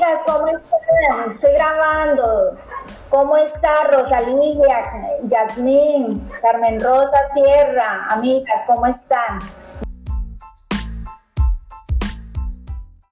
amigas, ¿cómo están? Estoy grabando. ¿Cómo está Rosalía, Yasmín, Carmen Rosa Sierra? Amigas, ¿cómo están?